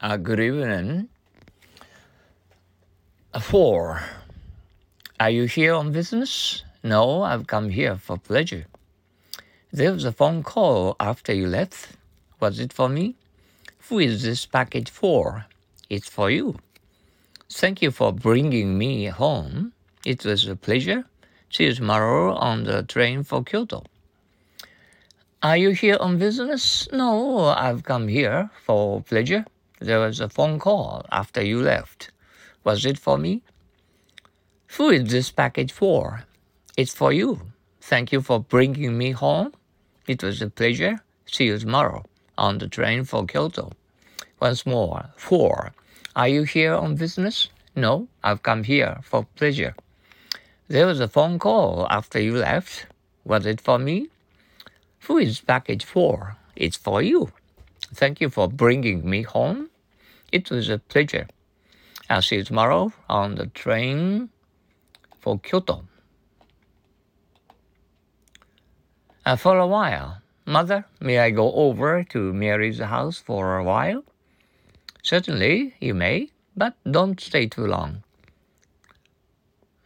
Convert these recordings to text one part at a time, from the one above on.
Uh, good evening. Four. Are you here on business? No, I've come here for pleasure. There was a phone call after you left. Was it for me? Who is this package for? It's for you. Thank you for bringing me home. It was a pleasure. See you tomorrow on the train for Kyoto. Are you here on business? No, I've come here for pleasure. There was a phone call after you left. Was it for me? Who is this package for? It's for you. Thank you for bringing me home. It was a pleasure. See you tomorrow on the train for Kyoto. Once more, four. Are you here on business? No, I've come here for pleasure. There was a phone call after you left. Was it for me? Who is package for? It's for you. Thank you for bringing me home. It was a pleasure. I'll see you tomorrow on the train for Kyoto. Uh, for a while. Mother, may I go over to Mary's house for a while? Certainly, you may, but don't stay too long.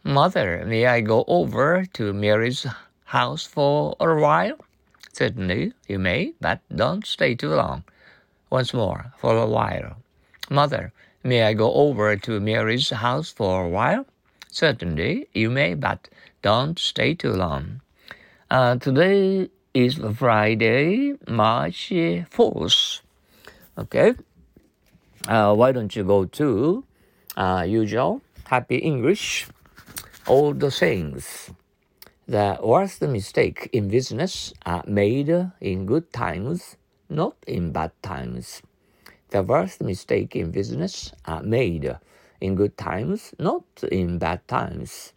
Mother, may I go over to Mary's house for a while? Certainly, you may, but don't stay too long. Once more, for a while. Mother, may I go over to Mary's house for a while? Certainly, you may, but don't stay too long. Uh, today is Friday, March 4th. Okay? Uh, why don't you go to uh, usual happy English? All the sayings. The worst mistake in business are made in good times, not in bad times. The worst mistake in business are made in good times, not in bad times.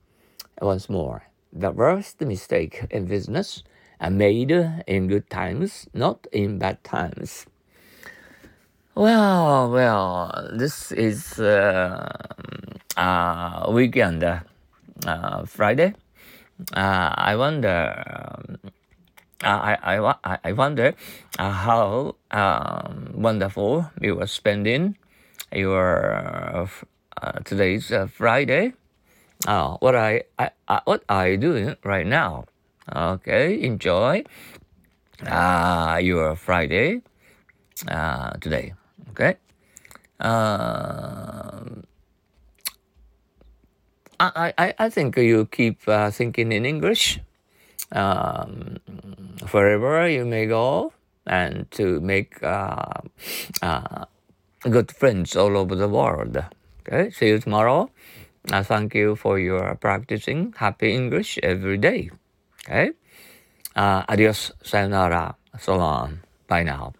Once more, the worst mistake in business are made in good times, not in bad times. Well, well, this is uh, uh, weekend, uh, Friday uh, I wonder. Um, I, I, I wonder uh, how um, wonderful you were spending your uh, today's uh, Friday. Uh, what I, I, I what are you doing right now? Okay, enjoy uh, your Friday uh, today. Okay. Um, I, I, I think you keep uh, thinking in English um, wherever you may go and to make uh, uh, good friends all over the world. Okay, see you tomorrow. Uh, thank you for your practicing happy English every day. Okay, uh, adios, sayonara, so long, bye now.